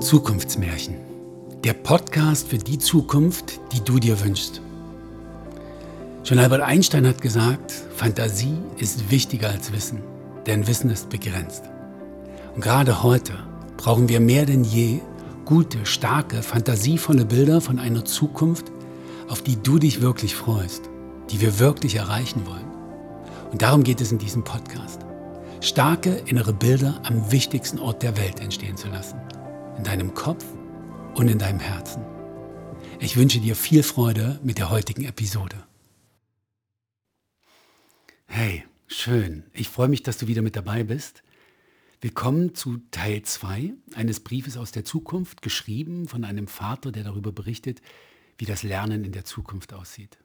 Zukunftsmärchen. Der Podcast für die Zukunft, die du dir wünschst. Schon Albert Einstein hat gesagt, Fantasie ist wichtiger als Wissen, denn Wissen ist begrenzt. Und gerade heute brauchen wir mehr denn je gute, starke, fantasievolle Bilder von einer Zukunft, auf die du dich wirklich freust, die wir wirklich erreichen wollen. Und darum geht es in diesem Podcast. Starke innere Bilder am wichtigsten Ort der Welt entstehen zu lassen in deinem Kopf und in deinem Herzen. Ich wünsche dir viel Freude mit der heutigen Episode. Hey, schön. Ich freue mich, dass du wieder mit dabei bist. Willkommen zu Teil 2 eines Briefes aus der Zukunft, geschrieben von einem Vater, der darüber berichtet, wie das Lernen in der Zukunft aussieht.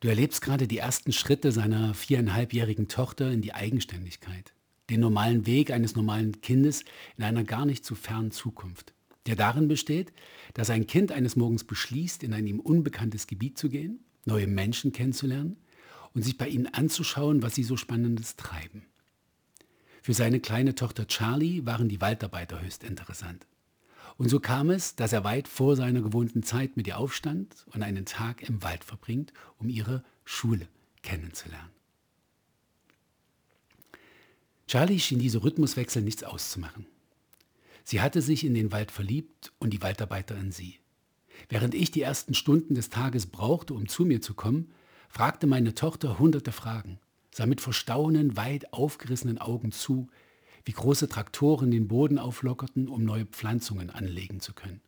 Du erlebst gerade die ersten Schritte seiner viereinhalbjährigen Tochter in die Eigenständigkeit den normalen Weg eines normalen Kindes in einer gar nicht zu fernen Zukunft, der darin besteht, dass ein Kind eines Morgens beschließt, in ein ihm unbekanntes Gebiet zu gehen, neue Menschen kennenzulernen und sich bei ihnen anzuschauen, was sie so Spannendes treiben. Für seine kleine Tochter Charlie waren die Waldarbeiter höchst interessant. Und so kam es, dass er weit vor seiner gewohnten Zeit mit ihr aufstand und einen Tag im Wald verbringt, um ihre Schule kennenzulernen. Charlie schien diese Rhythmuswechsel nichts auszumachen. Sie hatte sich in den Wald verliebt und die Waldarbeiter in sie. Während ich die ersten Stunden des Tages brauchte, um zu mir zu kommen, fragte meine Tochter hunderte Fragen, sah mit verstaunen, weit aufgerissenen Augen zu, wie große Traktoren den Boden auflockerten, um neue Pflanzungen anlegen zu können.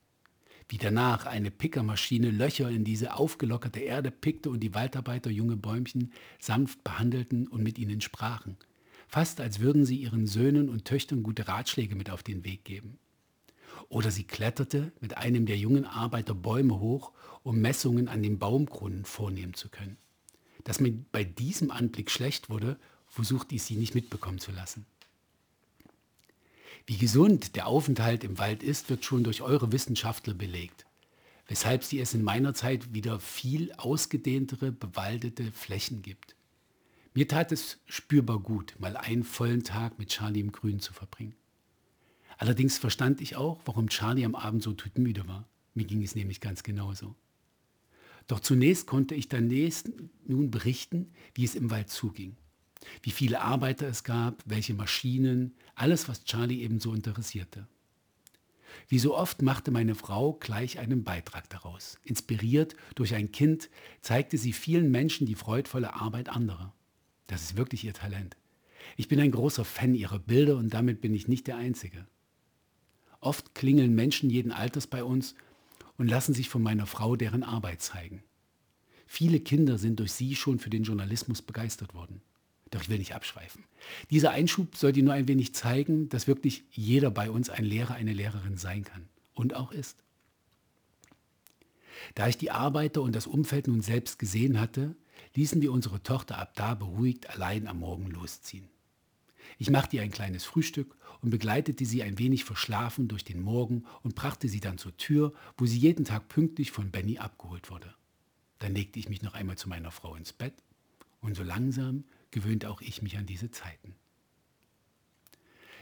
Wie danach eine Pickermaschine Löcher in diese aufgelockerte Erde pickte und die Waldarbeiter junge Bäumchen sanft behandelten und mit ihnen sprachen – fast als würden sie ihren Söhnen und Töchtern gute Ratschläge mit auf den Weg geben. Oder sie kletterte mit einem der jungen Arbeiter Bäume hoch, um Messungen an den Baumkronen vornehmen zu können. Dass mir bei diesem Anblick schlecht wurde, versuchte ich sie nicht mitbekommen zu lassen. Wie gesund der Aufenthalt im Wald ist, wird schon durch eure Wissenschaftler belegt, weshalb sie es in meiner Zeit wieder viel ausgedehntere, bewaldete Flächen gibt. Mir tat es spürbar gut, mal einen vollen Tag mit Charlie im Grün zu verbringen. Allerdings verstand ich auch, warum Charlie am Abend so tütenmüde war. Mir ging es nämlich ganz genauso. Doch zunächst konnte ich dann nun berichten, wie es im Wald zuging. Wie viele Arbeiter es gab, welche Maschinen, alles, was Charlie ebenso interessierte. Wie so oft machte meine Frau gleich einen Beitrag daraus. Inspiriert durch ein Kind zeigte sie vielen Menschen die freudvolle Arbeit anderer. Das ist wirklich ihr Talent. Ich bin ein großer Fan ihrer Bilder und damit bin ich nicht der Einzige. Oft klingeln Menschen jeden Alters bei uns und lassen sich von meiner Frau deren Arbeit zeigen. Viele Kinder sind durch sie schon für den Journalismus begeistert worden. Doch ich will nicht abschweifen. Dieser Einschub soll dir nur ein wenig zeigen, dass wirklich jeder bei uns ein Lehrer, eine Lehrerin sein kann und auch ist. Da ich die Arbeiter und das Umfeld nun selbst gesehen hatte, ließen wir unsere Tochter ab da beruhigt allein am Morgen losziehen. Ich machte ihr ein kleines Frühstück und begleitete sie ein wenig verschlafen durch den Morgen und brachte sie dann zur Tür, wo sie jeden Tag pünktlich von Benny abgeholt wurde. Dann legte ich mich noch einmal zu meiner Frau ins Bett und so langsam gewöhnte auch ich mich an diese Zeiten.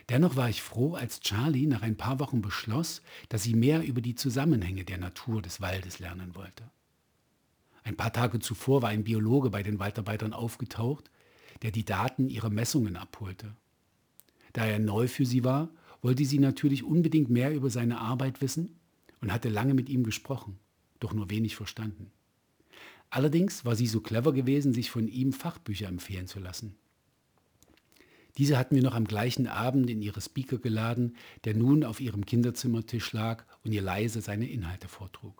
Dennoch war ich froh, als Charlie nach ein paar Wochen beschloss, dass sie mehr über die Zusammenhänge der Natur des Waldes lernen wollte. Ein paar Tage zuvor war ein Biologe bei den Waldarbeitern aufgetaucht, der die Daten ihrer Messungen abholte. Da er neu für sie war, wollte sie natürlich unbedingt mehr über seine Arbeit wissen und hatte lange mit ihm gesprochen, doch nur wenig verstanden. Allerdings war sie so clever gewesen, sich von ihm Fachbücher empfehlen zu lassen. Diese hatten wir noch am gleichen Abend in ihre Speaker geladen, der nun auf ihrem Kinderzimmertisch lag und ihr leise seine Inhalte vortrug.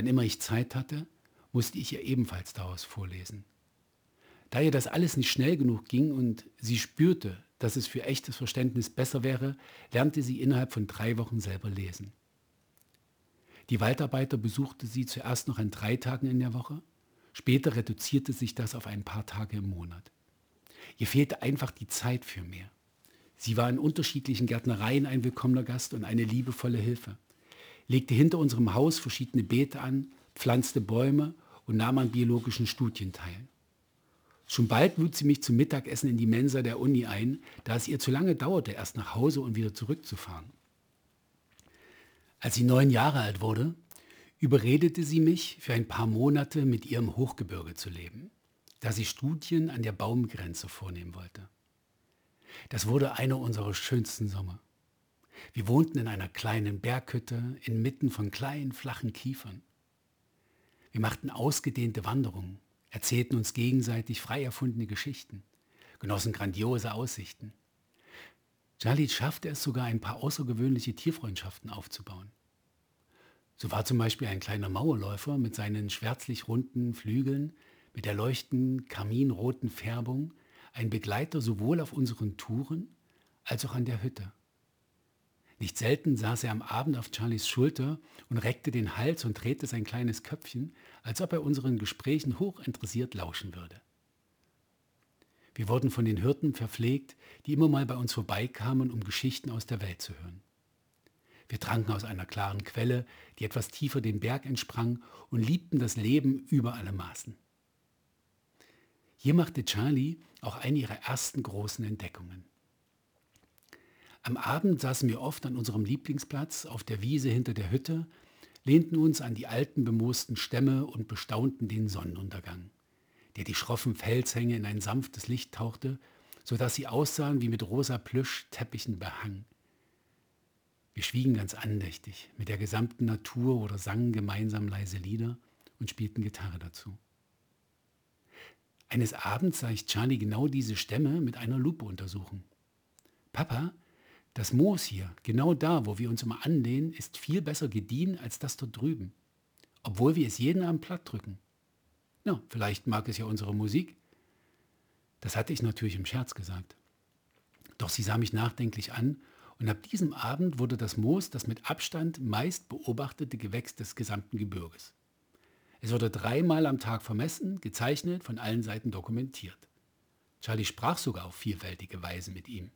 Wann immer ich Zeit hatte, musste ich ihr ebenfalls daraus vorlesen. Da ihr das alles nicht schnell genug ging und sie spürte, dass es für echtes Verständnis besser wäre, lernte sie innerhalb von drei Wochen selber lesen. Die Waldarbeiter besuchte sie zuerst noch an drei Tagen in der Woche, später reduzierte sich das auf ein paar Tage im Monat. Ihr fehlte einfach die Zeit für mehr. Sie war in unterschiedlichen Gärtnereien ein willkommener Gast und eine liebevolle Hilfe legte hinter unserem Haus verschiedene Beete an, pflanzte Bäume und nahm an biologischen Studien teil. Schon bald lud sie mich zum Mittagessen in die Mensa der Uni ein, da es ihr zu lange dauerte, erst nach Hause und wieder zurückzufahren. Als sie neun Jahre alt wurde, überredete sie mich, für ein paar Monate mit ihr im Hochgebirge zu leben, da sie Studien an der Baumgrenze vornehmen wollte. Das wurde einer unserer schönsten Sommer. Wir wohnten in einer kleinen Berghütte inmitten von kleinen, flachen Kiefern. Wir machten ausgedehnte Wanderungen, erzählten uns gegenseitig frei erfundene Geschichten, genossen grandiose Aussichten. Jalit schaffte es sogar, ein paar außergewöhnliche Tierfreundschaften aufzubauen. So war zum Beispiel ein kleiner Mauerläufer mit seinen schwärzlich runden Flügeln, mit der leuchtenden karminroten Färbung, ein Begleiter sowohl auf unseren Touren als auch an der Hütte. Nicht selten saß er am Abend auf Charlies Schulter und reckte den Hals und drehte sein kleines Köpfchen, als ob er unseren Gesprächen hochinteressiert lauschen würde. Wir wurden von den Hirten verpflegt, die immer mal bei uns vorbeikamen, um Geschichten aus der Welt zu hören. Wir tranken aus einer klaren Quelle, die etwas tiefer den Berg entsprang und liebten das Leben über alle Maßen. Hier machte Charlie auch eine ihrer ersten großen Entdeckungen. Am Abend saßen wir oft an unserem Lieblingsplatz auf der Wiese hinter der Hütte, lehnten uns an die alten bemoosten Stämme und bestaunten den Sonnenuntergang, der die schroffen Felshänge in ein sanftes Licht tauchte, so dass sie aussahen wie mit rosa Plüschteppichen behangen. Wir schwiegen ganz andächtig mit der gesamten Natur oder sangen gemeinsam leise Lieder und spielten Gitarre dazu. Eines Abends sah ich Charlie genau diese Stämme mit einer Lupe untersuchen. Papa, das Moos hier, genau da, wo wir uns immer anlehnen, ist viel besser gediehen als das dort drüben. Obwohl wir es jeden Abend platt drücken. Ja, vielleicht mag es ja unsere Musik. Das hatte ich natürlich im Scherz gesagt. Doch sie sah mich nachdenklich an und ab diesem Abend wurde das Moos das mit Abstand meist beobachtete Gewächs des gesamten Gebirges. Es wurde dreimal am Tag vermessen, gezeichnet, von allen Seiten dokumentiert. Charlie sprach sogar auf vielfältige Weise mit ihm.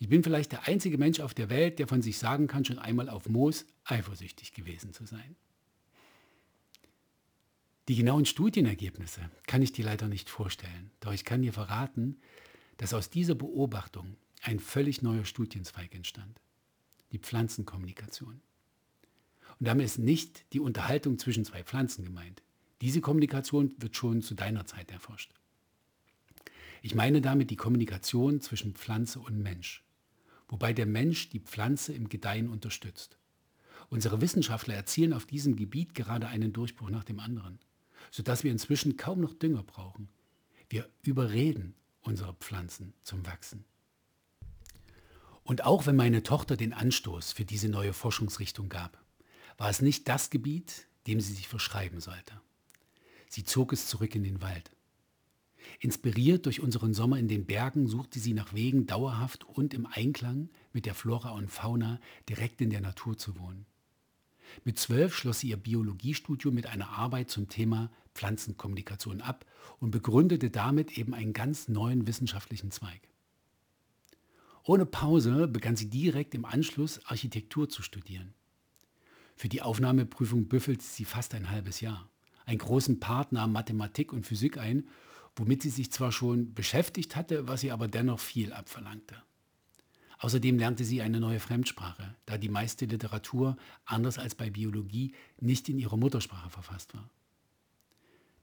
Ich bin vielleicht der einzige Mensch auf der Welt, der von sich sagen kann, schon einmal auf Moos eifersüchtig gewesen zu sein. Die genauen Studienergebnisse kann ich dir leider nicht vorstellen, doch ich kann dir verraten, dass aus dieser Beobachtung ein völlig neuer Studienzweig entstand. Die Pflanzenkommunikation. Und damit ist nicht die Unterhaltung zwischen zwei Pflanzen gemeint. Diese Kommunikation wird schon zu deiner Zeit erforscht. Ich meine damit die Kommunikation zwischen Pflanze und Mensch wobei der Mensch die Pflanze im Gedeihen unterstützt. Unsere Wissenschaftler erzielen auf diesem Gebiet gerade einen Durchbruch nach dem anderen, sodass wir inzwischen kaum noch Dünger brauchen. Wir überreden unsere Pflanzen zum Wachsen. Und auch wenn meine Tochter den Anstoß für diese neue Forschungsrichtung gab, war es nicht das Gebiet, dem sie sich verschreiben sollte. Sie zog es zurück in den Wald. Inspiriert durch unseren Sommer in den Bergen suchte sie nach Wegen, dauerhaft und im Einklang mit der Flora und Fauna direkt in der Natur zu wohnen. Mit zwölf schloss sie ihr Biologiestudium mit einer Arbeit zum Thema Pflanzenkommunikation ab und begründete damit eben einen ganz neuen wissenschaftlichen Zweig. Ohne Pause begann sie direkt im Anschluss Architektur zu studieren. Für die Aufnahmeprüfung büffelte sie fast ein halbes Jahr. Einen großen Part nahm Mathematik und Physik ein womit sie sich zwar schon beschäftigt hatte, was ihr aber dennoch viel abverlangte. Außerdem lernte sie eine neue Fremdsprache, da die meiste Literatur, anders als bei Biologie, nicht in ihrer Muttersprache verfasst war.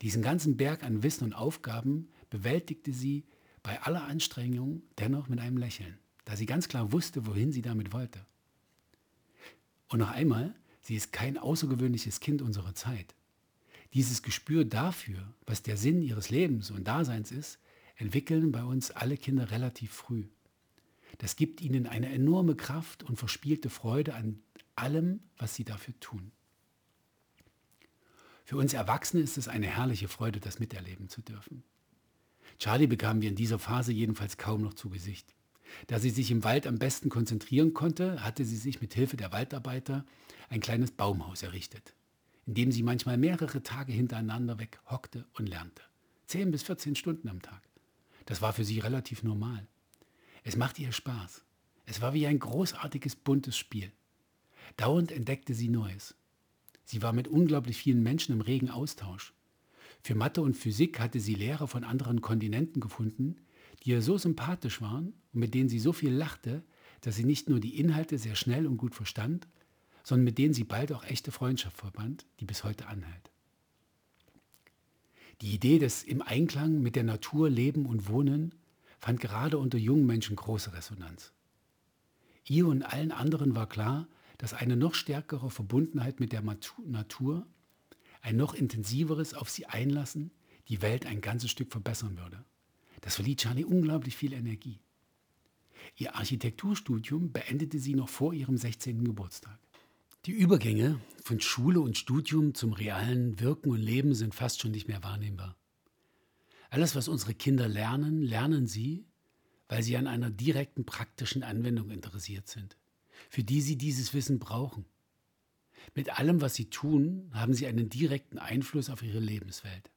Diesen ganzen Berg an Wissen und Aufgaben bewältigte sie bei aller Anstrengung dennoch mit einem Lächeln, da sie ganz klar wusste, wohin sie damit wollte. Und noch einmal, sie ist kein außergewöhnliches Kind unserer Zeit. Dieses Gespür dafür, was der Sinn ihres Lebens und Daseins ist, entwickeln bei uns alle Kinder relativ früh. Das gibt ihnen eine enorme Kraft und verspielte Freude an allem, was sie dafür tun. Für uns Erwachsene ist es eine herrliche Freude, das miterleben zu dürfen. Charlie bekamen wir in dieser Phase jedenfalls kaum noch zu Gesicht. Da sie sich im Wald am besten konzentrieren konnte, hatte sie sich mit Hilfe der Waldarbeiter ein kleines Baumhaus errichtet in dem sie manchmal mehrere Tage hintereinander weg hockte und lernte. Zehn bis 14 Stunden am Tag. Das war für sie relativ normal. Es machte ihr Spaß. Es war wie ein großartiges, buntes Spiel. Dauernd entdeckte sie Neues. Sie war mit unglaublich vielen Menschen im regen Austausch. Für Mathe und Physik hatte sie Lehrer von anderen Kontinenten gefunden, die ihr so sympathisch waren und mit denen sie so viel lachte, dass sie nicht nur die Inhalte sehr schnell und gut verstand, sondern mit denen sie bald auch echte Freundschaft verband, die bis heute anhält. Die Idee des im Einklang mit der Natur leben und wohnen fand gerade unter jungen Menschen große Resonanz. Ihr und allen anderen war klar, dass eine noch stärkere Verbundenheit mit der Natur, ein noch intensiveres auf sie einlassen, die Welt ein ganzes Stück verbessern würde. Das verlieh Charlie unglaublich viel Energie. Ihr Architekturstudium beendete sie noch vor ihrem 16. Geburtstag. Die Übergänge von Schule und Studium zum realen Wirken und Leben sind fast schon nicht mehr wahrnehmbar. Alles, was unsere Kinder lernen, lernen sie, weil sie an einer direkten praktischen Anwendung interessiert sind, für die sie dieses Wissen brauchen. Mit allem, was sie tun, haben sie einen direkten Einfluss auf ihre Lebenswelt.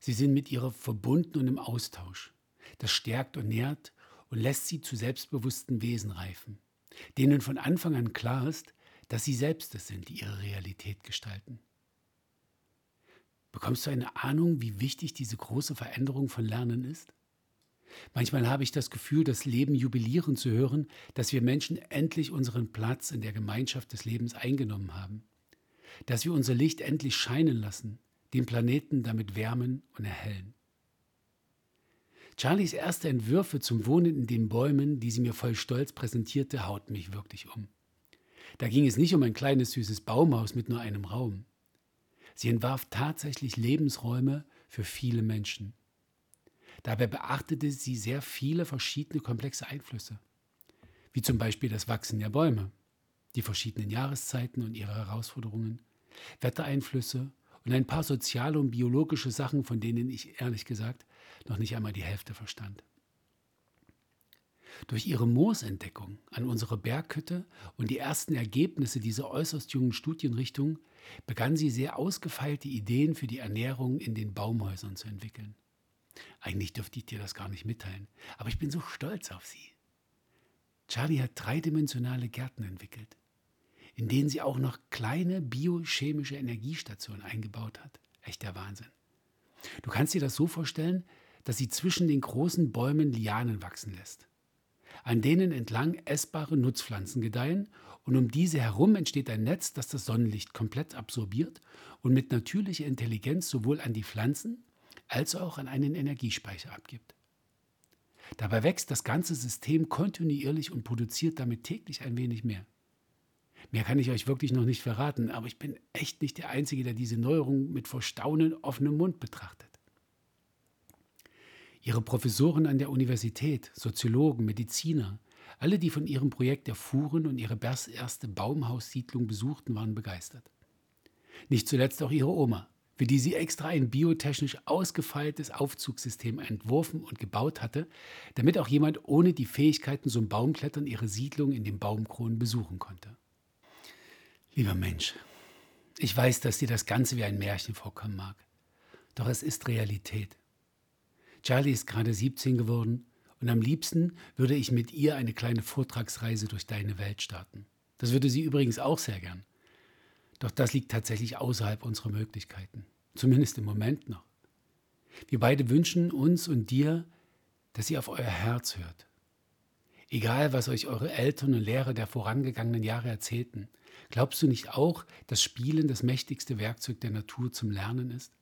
Sie sind mit ihrer verbunden und im Austausch. Das stärkt und nährt und lässt sie zu selbstbewussten Wesen reifen, denen von Anfang an klar ist, dass sie selbst es sind, die ihre Realität gestalten. Bekommst du eine Ahnung, wie wichtig diese große Veränderung von Lernen ist? Manchmal habe ich das Gefühl, das Leben jubilieren zu hören, dass wir Menschen endlich unseren Platz in der Gemeinschaft des Lebens eingenommen haben, dass wir unser Licht endlich scheinen lassen, den Planeten damit wärmen und erhellen. Charlies erste Entwürfe zum Wohnen in den Bäumen, die sie mir voll Stolz präsentierte, haut mich wirklich um. Da ging es nicht um ein kleines süßes Baumhaus mit nur einem Raum. Sie entwarf tatsächlich Lebensräume für viele Menschen. Dabei beachtete sie sehr viele verschiedene komplexe Einflüsse, wie zum Beispiel das Wachsen der Bäume, die verschiedenen Jahreszeiten und ihre Herausforderungen, Wettereinflüsse und ein paar soziale und biologische Sachen, von denen ich ehrlich gesagt noch nicht einmal die Hälfte verstand. Durch ihre Moosentdeckung an unserer Berghütte und die ersten Ergebnisse dieser äußerst jungen Studienrichtung begann sie sehr ausgefeilte Ideen für die Ernährung in den Baumhäusern zu entwickeln. Eigentlich dürfte ich dir das gar nicht mitteilen, aber ich bin so stolz auf sie. Charlie hat dreidimensionale Gärten entwickelt, in denen sie auch noch kleine biochemische Energiestationen eingebaut hat. Echt der Wahnsinn. Du kannst dir das so vorstellen, dass sie zwischen den großen Bäumen Lianen wachsen lässt an denen entlang essbare Nutzpflanzen gedeihen und um diese herum entsteht ein Netz, das das Sonnenlicht komplett absorbiert und mit natürlicher Intelligenz sowohl an die Pflanzen als auch an einen Energiespeicher abgibt. Dabei wächst das ganze System kontinuierlich und produziert damit täglich ein wenig mehr. Mehr kann ich euch wirklich noch nicht verraten, aber ich bin echt nicht der Einzige, der diese Neuerung mit vor Staunen offenem Mund betrachtet. Ihre Professoren an der Universität, Soziologen, Mediziner, alle, die von ihrem Projekt erfuhren und ihre erste Baumhaussiedlung besuchten, waren begeistert. Nicht zuletzt auch ihre Oma, für die sie extra ein biotechnisch ausgefeiltes Aufzugssystem entworfen und gebaut hatte, damit auch jemand ohne die Fähigkeiten zum Baumklettern ihre Siedlung in den Baumkronen besuchen konnte. Lieber Mensch, ich weiß, dass dir das Ganze wie ein Märchen vorkommen mag, doch es ist Realität. Charlie ist gerade 17 geworden und am liebsten würde ich mit ihr eine kleine Vortragsreise durch deine Welt starten. Das würde sie übrigens auch sehr gern. Doch das liegt tatsächlich außerhalb unserer Möglichkeiten. Zumindest im Moment noch. Wir beide wünschen uns und dir, dass ihr auf euer Herz hört. Egal, was euch eure Eltern und Lehrer der vorangegangenen Jahre erzählten, glaubst du nicht auch, dass Spielen das mächtigste Werkzeug der Natur zum Lernen ist?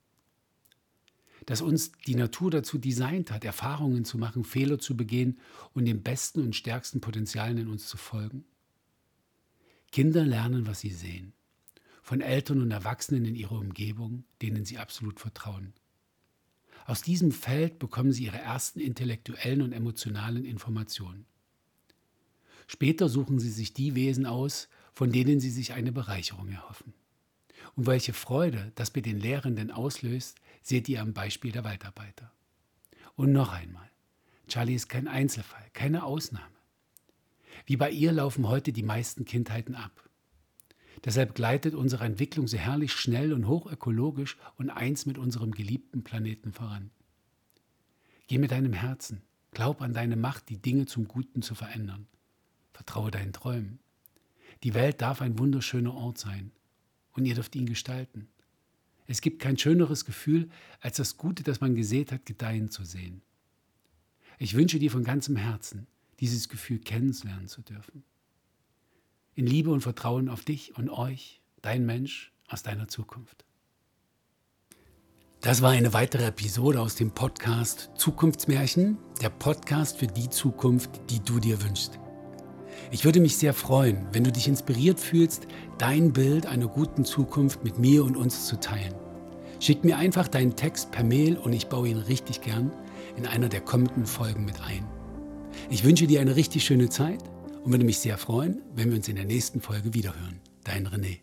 Dass uns die Natur dazu designt hat, Erfahrungen zu machen, Fehler zu begehen und den besten und stärksten Potenzialen in uns zu folgen? Kinder lernen, was sie sehen, von Eltern und Erwachsenen in ihrer Umgebung, denen sie absolut vertrauen. Aus diesem Feld bekommen sie ihre ersten intellektuellen und emotionalen Informationen. Später suchen sie sich die Wesen aus, von denen sie sich eine Bereicherung erhoffen. Und welche Freude das bei den Lehrenden auslöst, seht ihr am Beispiel der Waldarbeiter. Und noch einmal, Charlie ist kein Einzelfall, keine Ausnahme. Wie bei ihr laufen heute die meisten Kindheiten ab. Deshalb gleitet unsere Entwicklung so herrlich schnell und hochökologisch und eins mit unserem geliebten Planeten voran. Geh mit deinem Herzen, glaub an deine Macht, die Dinge zum Guten zu verändern. Vertraue deinen Träumen. Die Welt darf ein wunderschöner Ort sein und ihr dürft ihn gestalten. Es gibt kein schöneres Gefühl, als das Gute, das man gesät hat, gedeihen zu sehen. Ich wünsche dir von ganzem Herzen, dieses Gefühl kennenlernen zu dürfen. In Liebe und Vertrauen auf dich und euch, dein Mensch aus deiner Zukunft. Das war eine weitere Episode aus dem Podcast Zukunftsmärchen, der Podcast für die Zukunft, die du dir wünschst. Ich würde mich sehr freuen, wenn du dich inspiriert fühlst, dein Bild einer guten Zukunft mit mir und uns zu teilen. Schick mir einfach deinen Text per Mail und ich baue ihn richtig gern in einer der kommenden Folgen mit ein. Ich wünsche dir eine richtig schöne Zeit und würde mich sehr freuen, wenn wir uns in der nächsten Folge wiederhören. Dein René.